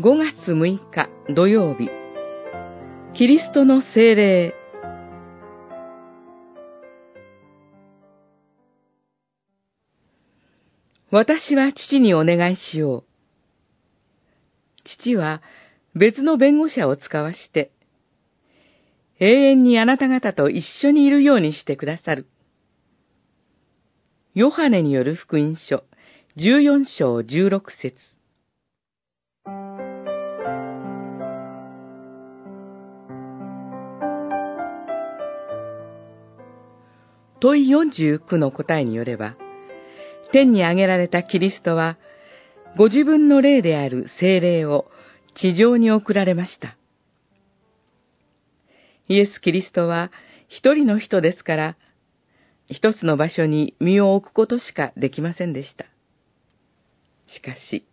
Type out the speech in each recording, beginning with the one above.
5月6日土曜日、キリストの精霊。私は父にお願いしよう。父は別の弁護者を使わして、永遠にあなた方と一緒にいるようにしてくださる。ヨハネによる福音書、14章16節問い49の答えによれば、天に上げられたキリストは、ご自分の霊である精霊を地上に送られました。イエス・キリストは一人の人ですから、一つの場所に身を置くことしかできませんでした。しかし、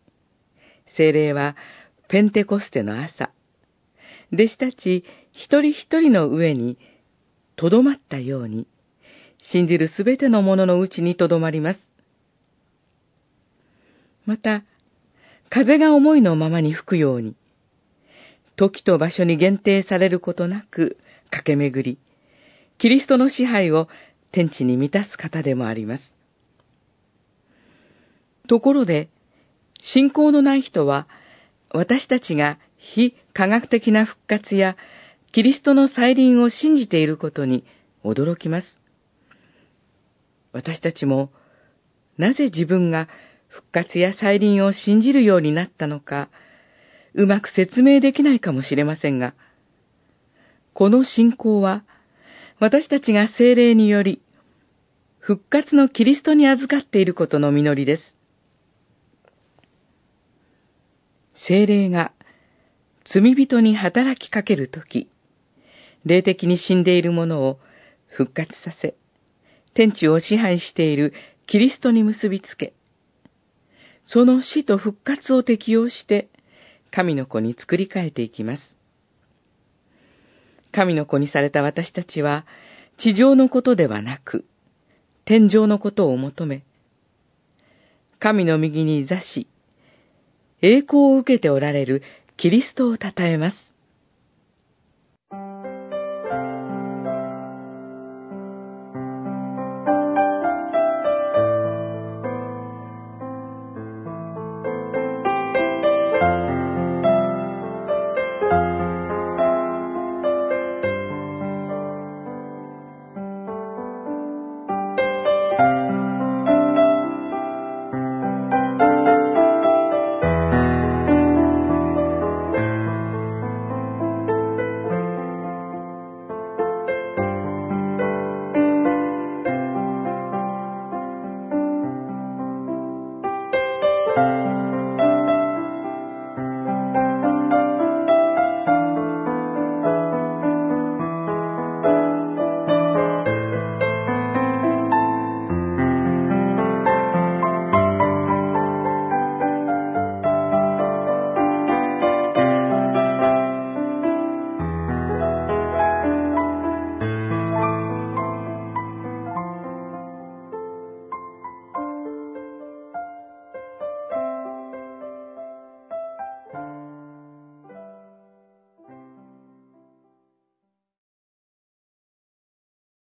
精霊はペンテコステの朝、弟子たち一人一人の上にとどまったように、信じるすべてのもののうちにとどまります。また、風が思いのままに吹くように、時と場所に限定されることなく駆け巡り、キリストの支配を天地に満たす方でもあります。ところで、信仰のない人は、私たちが非科学的な復活やキリストの再臨を信じていることに驚きます。私たちも、なぜ自分が復活や再臨を信じるようになったのか、うまく説明できないかもしれませんが、この信仰は、私たちが精霊により、復活のキリストに預かっていることの実りです。精霊が罪人に働きかけるとき、霊的に死んでいるものを復活させ、天地を支配しているキリストに結びつけ、その死と復活を適用して、神の子に作り変えていきます。神の子にされた私たちは、地上のことではなく、天上のことを求め、神の右に座し、栄光を受けておられるキリストを称えます。